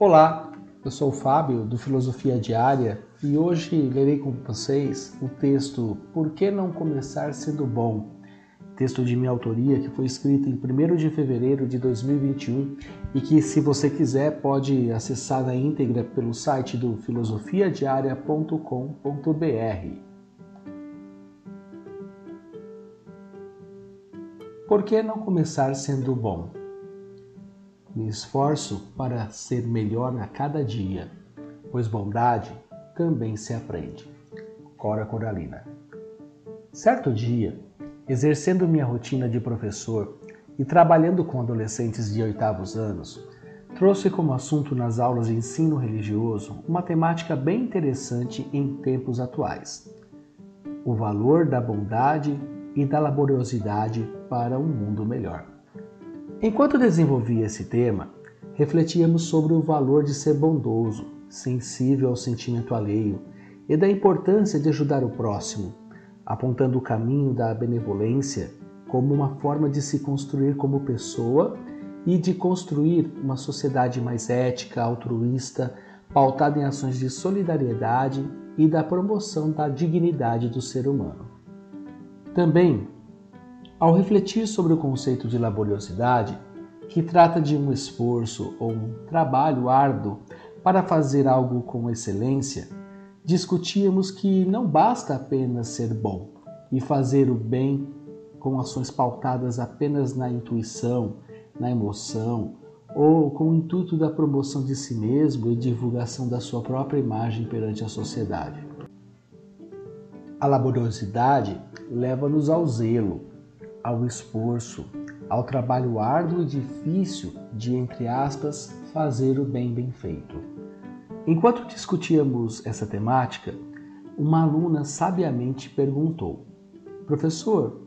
Olá, eu sou o Fábio do Filosofia Diária e hoje lerei com vocês o texto Por que não começar sendo bom? Texto de minha autoria que foi escrito em 1 de fevereiro de 2021 e que, se você quiser, pode acessar na íntegra pelo site do filosofiadiaria.com.br. Por que não começar sendo bom? Me esforço para ser melhor a cada dia, pois bondade também se aprende. Cora Coralina. Certo dia, exercendo minha rotina de professor e trabalhando com adolescentes de oitavos anos, trouxe como assunto nas aulas de ensino religioso uma temática bem interessante em tempos atuais: o valor da bondade e da laboriosidade para um mundo melhor. Enquanto desenvolvia esse tema, refletíamos sobre o valor de ser bondoso, sensível ao sentimento alheio e da importância de ajudar o próximo, apontando o caminho da benevolência como uma forma de se construir como pessoa e de construir uma sociedade mais ética, altruísta, pautada em ações de solidariedade e da promoção da dignidade do ser humano. Também ao refletir sobre o conceito de laboriosidade, que trata de um esforço ou um trabalho árduo para fazer algo com excelência, discutíamos que não basta apenas ser bom e fazer o bem com ações pautadas apenas na intuição, na emoção ou com o intuito da promoção de si mesmo e divulgação da sua própria imagem perante a sociedade. A laboriosidade leva-nos ao zelo, ao esforço, ao trabalho árduo e difícil de, entre aspas, fazer o bem bem feito. Enquanto discutíamos essa temática, uma aluna sabiamente perguntou: Professor,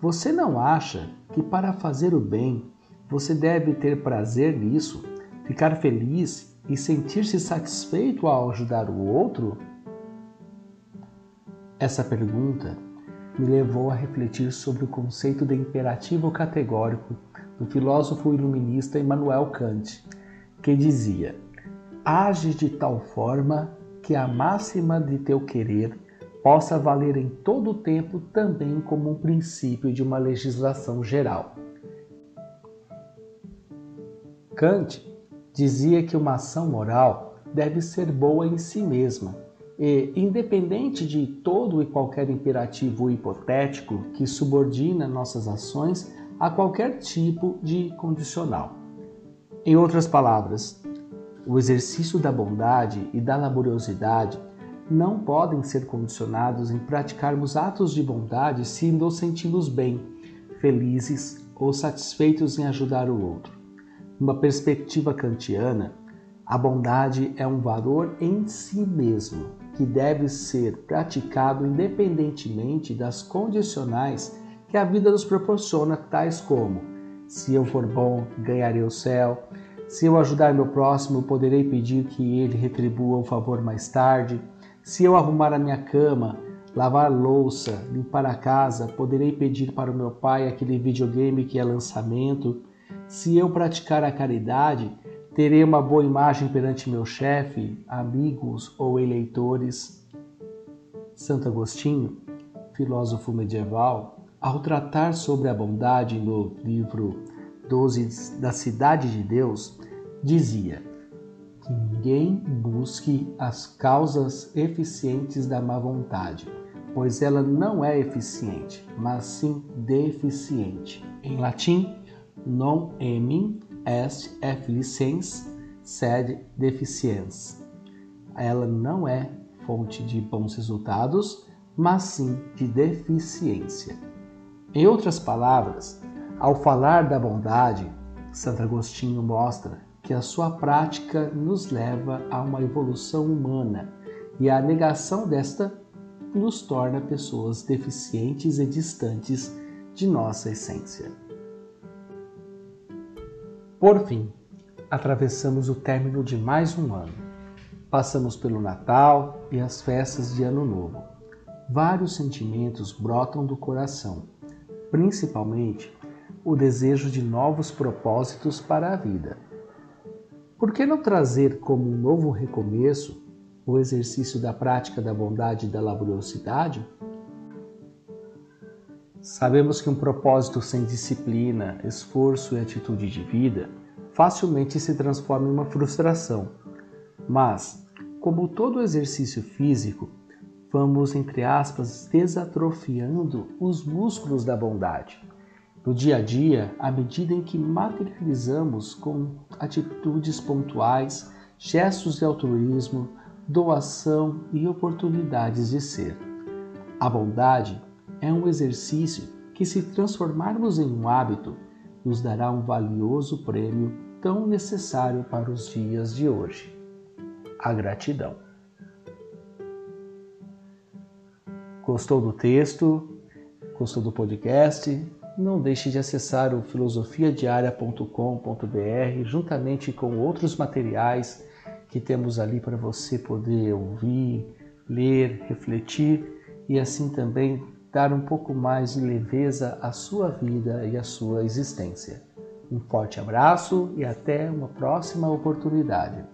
você não acha que para fazer o bem você deve ter prazer nisso, ficar feliz e sentir-se satisfeito ao ajudar o outro? Essa pergunta me levou a refletir sobre o conceito de imperativo categórico do filósofo iluminista Immanuel Kant, que dizia: Age de tal forma que a máxima de teu querer possa valer em todo o tempo também como um princípio de uma legislação geral. Kant dizia que uma ação moral deve ser boa em si mesma e, independente de todo e qualquer imperativo hipotético que subordina nossas ações a qualquer tipo de condicional. Em outras palavras, o exercício da bondade e da laboriosidade não podem ser condicionados em praticarmos atos de bondade se nos sentimos bem, felizes ou satisfeitos em ajudar o outro. Numa perspectiva kantiana, a bondade é um valor em si mesmo que deve ser praticado independentemente das condicionais que a vida nos proporciona, tais como: se eu for bom, ganharei o céu, se eu ajudar meu próximo, poderei pedir que ele retribua o favor mais tarde, se eu arrumar a minha cama, lavar louça, limpar a casa, poderei pedir para o meu pai aquele videogame que é lançamento, se eu praticar a caridade, Terei uma boa imagem perante meu chefe, amigos ou eleitores. Santo Agostinho, filósofo medieval, ao tratar sobre a bondade no livro 12 da Cidade de Deus, dizia que ninguém busque as causas eficientes da má vontade, pois ela não é eficiente, mas sim deficiente. Em latim, non emin est efficiens sed deficiens. Ela não é fonte de bons resultados, mas sim de deficiência. Em outras palavras, ao falar da bondade, Santo Agostinho mostra que a sua prática nos leva a uma evolução humana e a negação desta nos torna pessoas deficientes e distantes de nossa essência. Por fim, atravessamos o término de mais um ano. Passamos pelo Natal e as festas de Ano Novo. Vários sentimentos brotam do coração, principalmente o desejo de novos propósitos para a vida. Por que não trazer como um novo recomeço o exercício da prática da bondade e da laboriosidade? Sabemos que um propósito sem disciplina, esforço e atitude de vida facilmente se transforma em uma frustração. Mas, como todo exercício físico, vamos, entre aspas, desatrofiando os músculos da bondade. No dia a dia, à medida em que materializamos com atitudes pontuais, gestos de altruísmo, doação e oportunidades de ser. A bondade é um exercício que, se transformarmos em um hábito, nos dará um valioso prêmio tão necessário para os dias de hoje: a gratidão. Gostou do texto? Gostou do podcast? Não deixe de acessar o filosofiadiaria.com.br juntamente com outros materiais que temos ali para você poder ouvir, ler, refletir e assim também dar um pouco mais de leveza à sua vida e à sua existência. Um forte abraço e até uma próxima oportunidade.